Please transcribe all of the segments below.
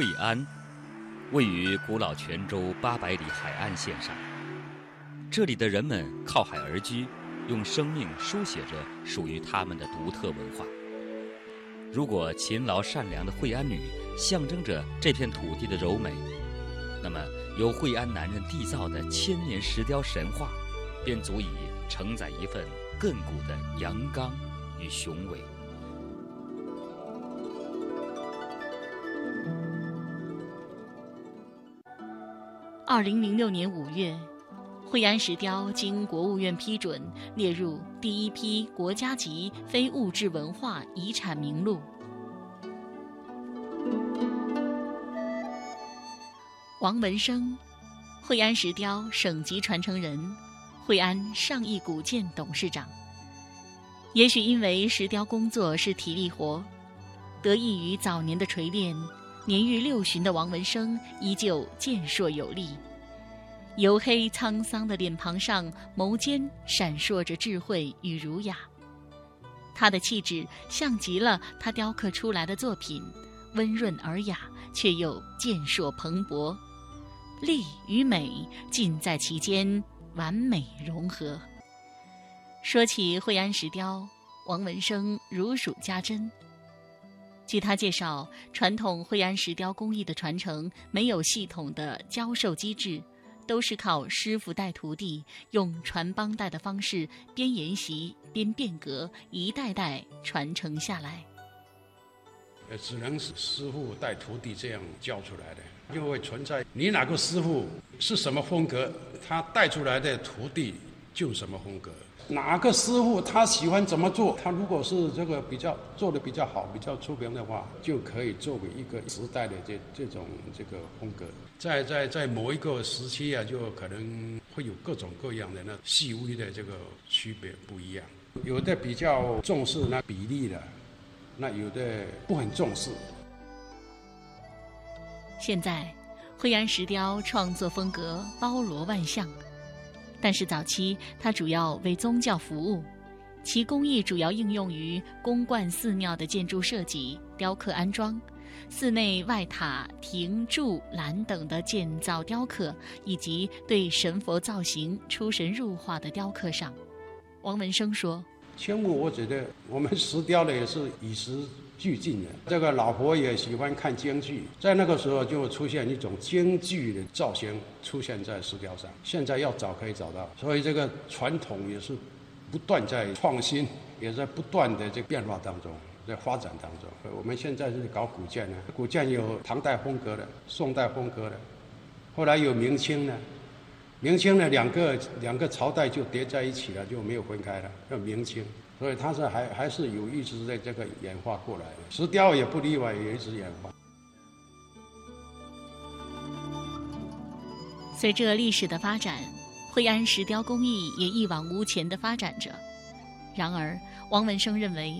惠安，位于古老泉州八百里海岸线上。这里的人们靠海而居，用生命书写着属于他们的独特文化。如果勤劳善良的惠安女象征着这片土地的柔美，那么由惠安男人缔造的千年石雕神话，便足以承载一份亘古的阳刚与雄伟。二零零六年五月，惠安石雕经国务院批准，列入第一批国家级非物质文化遗产名录。王文生，惠安石雕省级传承人，惠安上亿古建董事长。也许因为石雕工作是体力活，得益于早年的锤炼。年逾六旬的王文生依旧健硕有力，黝黑沧桑的脸庞上，眸间闪烁着智慧与儒雅。他的气质像极了他雕刻出来的作品，温润尔雅，却又健硕蓬勃，力与美尽在其间，完美融合。说起惠安石雕，王文生如数家珍。据他介绍，传统惠安石雕工艺的传承没有系统的教授机制，都是靠师傅带徒弟，用传帮带的方式边研习边变革，一代代传承下来。呃，只能是师傅带徒弟这样教出来的，就会存在你哪个师傅是什么风格，他带出来的徒弟就什么风格。哪个师傅他喜欢怎么做？他如果是这个比较做的比较好、比较出名的话，就可以作为一个时代的这这种这个风格。在在在某一个时期啊，就可能会有各种各样的那细微的这个区别不一样。有的比较重视那比例的，那有的不很重视。现在，惠安石雕创作风格包罗万象。但是早期，它主要为宗教服务，其工艺主要应用于宫观寺庙的建筑设计、雕刻安装、寺内外塔、亭柱、栏等的建造雕刻，以及对神佛造型出神入化的雕刻上。王文生说：“千木，我觉得我们石雕的也是与时。”俱进的，这个老婆也喜欢看京剧，在那个时候就出现一种京剧的造型出现在石雕上。现在要找可以找到，所以这个传统也是不断在创新，也在不断的这变化当中，在发展当中。我们现在是搞古建呢，古建有唐代风格的、宋代风格的，后来有明清的，明清呢两个两个朝代就叠在一起了，就没有分开了，叫明清。所以它是还还是有一直在这个演化过来的，石雕也不例外，也一直演化。随着历史的发展，惠安石雕工艺也一往无前的发展着。然而，王文生认为，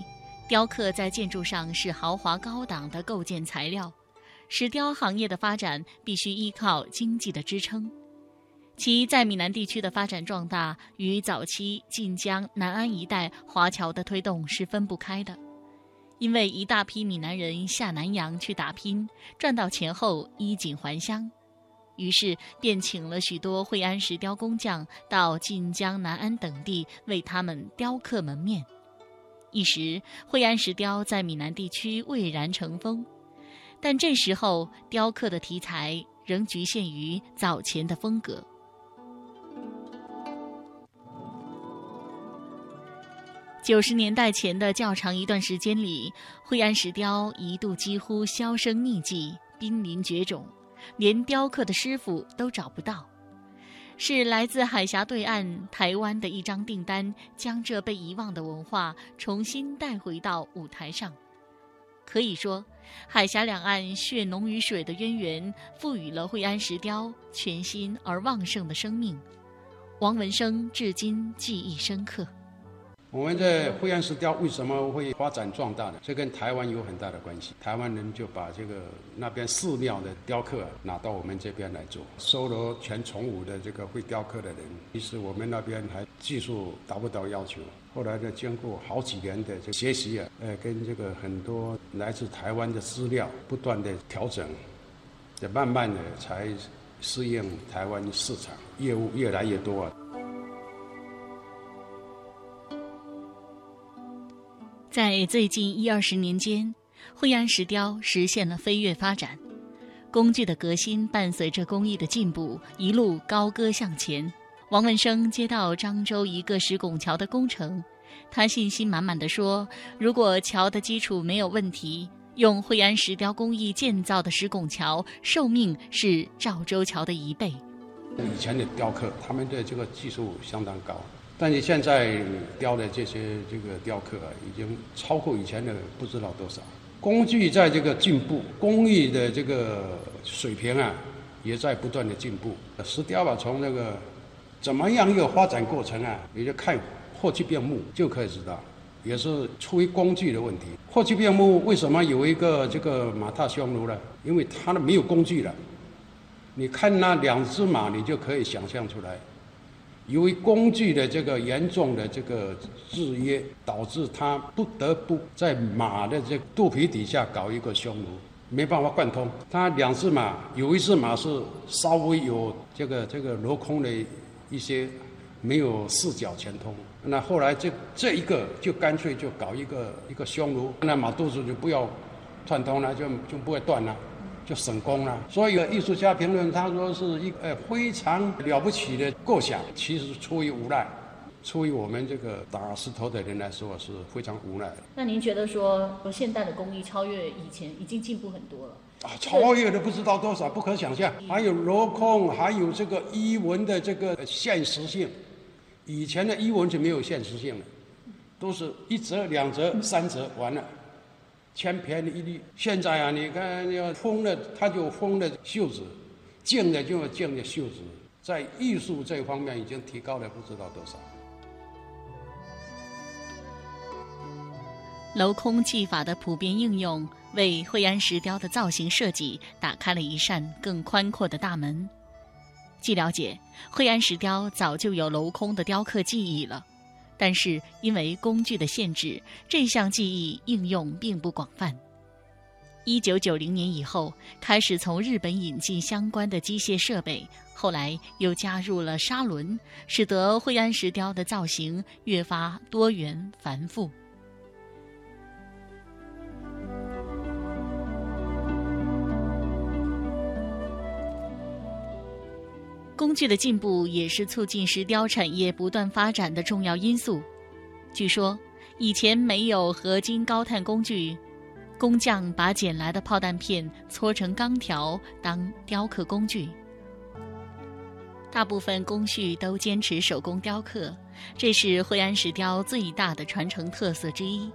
雕刻在建筑上是豪华高档的构建材料，石雕行业的发展必须依靠经济的支撑。其在闽南地区的发展壮大，与早期晋江南安一带华侨的推动是分不开的。因为一大批闽南人下南洋去打拼，赚到钱后衣锦还乡，于是便请了许多惠安石雕工匠到晋江南安等地为他们雕刻门面。一时，惠安石雕在闽南地区蔚然成风，但这时候雕刻的题材仍局限于早前的风格。九十年代前的较长一段时间里，惠安石雕一度几乎销声匿迹、濒临绝种，连雕刻的师傅都找不到。是来自海峡对岸台湾的一张订单，将这被遗忘的文化重新带回到舞台上。可以说，海峡两岸血浓于水的渊源，赋予了惠安石雕全新而旺盛的生命。王文生至今记忆深刻。我们在惠安石雕为什么会发展壮大呢？这跟台湾有很大的关系。台湾人就把这个那边寺庙的雕刻拿到我们这边来做，收罗全崇武的这个会雕刻的人。其实我们那边还技术达不到要求。后来呢，经过好几年的学习啊，呃，跟这个很多来自台湾的资料不断的调整，这慢慢的才适应台湾市场，业务越来越多啊。在最近一二十年间，惠安石雕实现了飞跃发展，工具的革新伴随着工艺的进步，一路高歌向前。王文生接到漳州一个石拱桥的工程，他信心满满的说：“如果桥的基础没有问题，用惠安石雕工艺建造的石拱桥，寿命是赵州桥的一倍。”以前的雕刻，他们的这个技术相当高。但是现在雕的这些这个雕刻啊，已经超过以前的不知道多少。工具在这个进步，工艺的这个水平啊，也在不断的进步。石雕啊，从那个怎么样一个发展过程啊，你就看霍去病墓就可以知道，也是出于工具的问题。霍去病墓为什么有一个这个马踏匈奴呢？因为它没有工具了。你看那两只马，你就可以想象出来。由于工具的这个严重的这个制约，导致他不得不在马的这肚皮底下搞一个匈奴，没办法贯通。他两只马，有一只马是稍微有这个这个镂空的一些，没有四脚全通。那后来这这一个就干脆就搞一个一个匈奴，那马肚子就不要串通了，就就不会断了。就省工了，所以艺术家评论他说是一呃非常了不起的构想，其实出于无奈，出于我们这个打石头的人来说是非常无奈。那您觉得说，现代的工艺超越以前，已经进步很多了啊？超越的不知道多少，不可想象。还有镂空，还有这个衣纹的这个现实性，以前的衣纹是没有现实性的，都是一折、两折、三折，完了。千篇一律。现在啊，你看要封的，他就封的袖子；净的就净的袖子。在艺术这方面，已经提高了不知道多少。镂空技法的普遍应用，为惠安石雕的造型设计打开了一扇更宽阔的大门。据了解，惠安石雕早就有镂空的雕刻技艺了。但是因为工具的限制，这项技艺应用并不广泛。一九九零年以后，开始从日本引进相关的机械设备，后来又加入了砂轮，使得惠安石雕的造型越发多元繁复。工具的进步也是促进石雕产业不断发展的重要因素。据说，以前没有合金高碳工具，工匠把捡来的炮弹片搓成钢条当雕刻工具。大部分工序都坚持手工雕刻，这是惠安石雕最大的传承特色之一。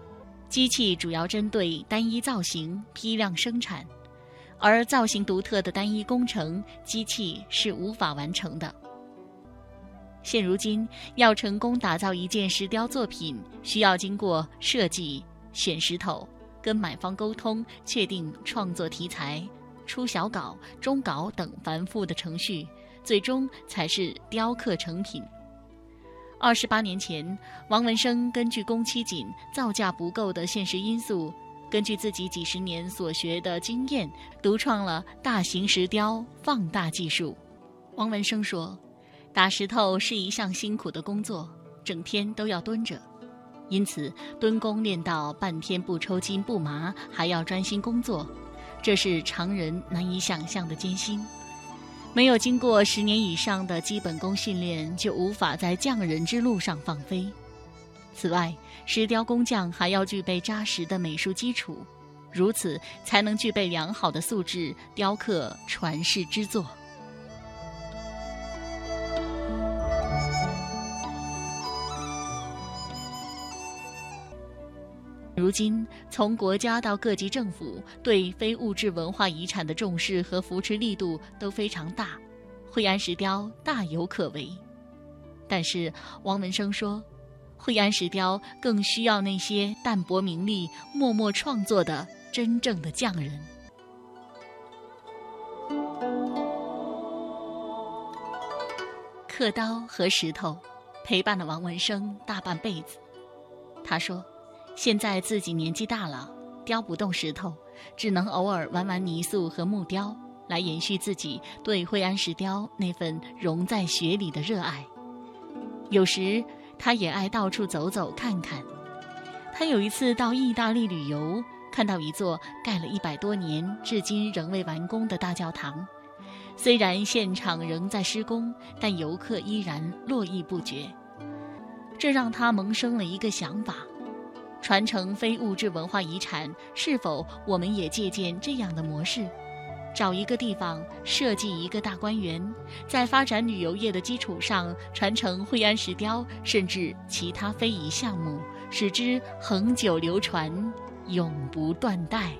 机器主要针对单一造型批量生产。而造型独特的单一工程，机器是无法完成的。现如今，要成功打造一件石雕作品，需要经过设计、选石头、跟买方沟通、确定创作题材、出小稿、中稿等繁复的程序，最终才是雕刻成品。二十八年前，王文生根据工期紧、造价不够的现实因素。根据自己几十年所学的经验，独创了大型石雕放大技术。王文生说：“打石头是一项辛苦的工作，整天都要蹲着，因此蹲功练到半天不抽筋不麻，还要专心工作，这是常人难以想象的艰辛。没有经过十年以上的基本功训练，就无法在匠人之路上放飞。”此外，石雕工匠还要具备扎实的美术基础，如此才能具备良好的素质，雕刻传世之作。如今，从国家到各级政府对非物质文化遗产的重视和扶持力度都非常大，惠安石雕大有可为。但是，王文生说。惠安石雕更需要那些淡泊名利、默默创作的真正的匠人。刻刀和石头陪伴了王文生大半辈子。他说：“现在自己年纪大了，雕不动石头，只能偶尔玩玩泥塑和木雕。来延续自己对惠安石雕那份融在血里的热爱。有时，他也爱到处走走看看。他有一次到意大利旅游，看到一座盖了一百多年、至今仍未完工的大教堂。虽然现场仍在施工，但游客依然络绎不绝。这让他萌生了一个想法：传承非物质文化遗产，是否我们也借鉴这样的模式？找一个地方设计一个大观园，在发展旅游业的基础上，传承惠安石雕，甚至其他非遗项目，使之恒久流传，永不断代。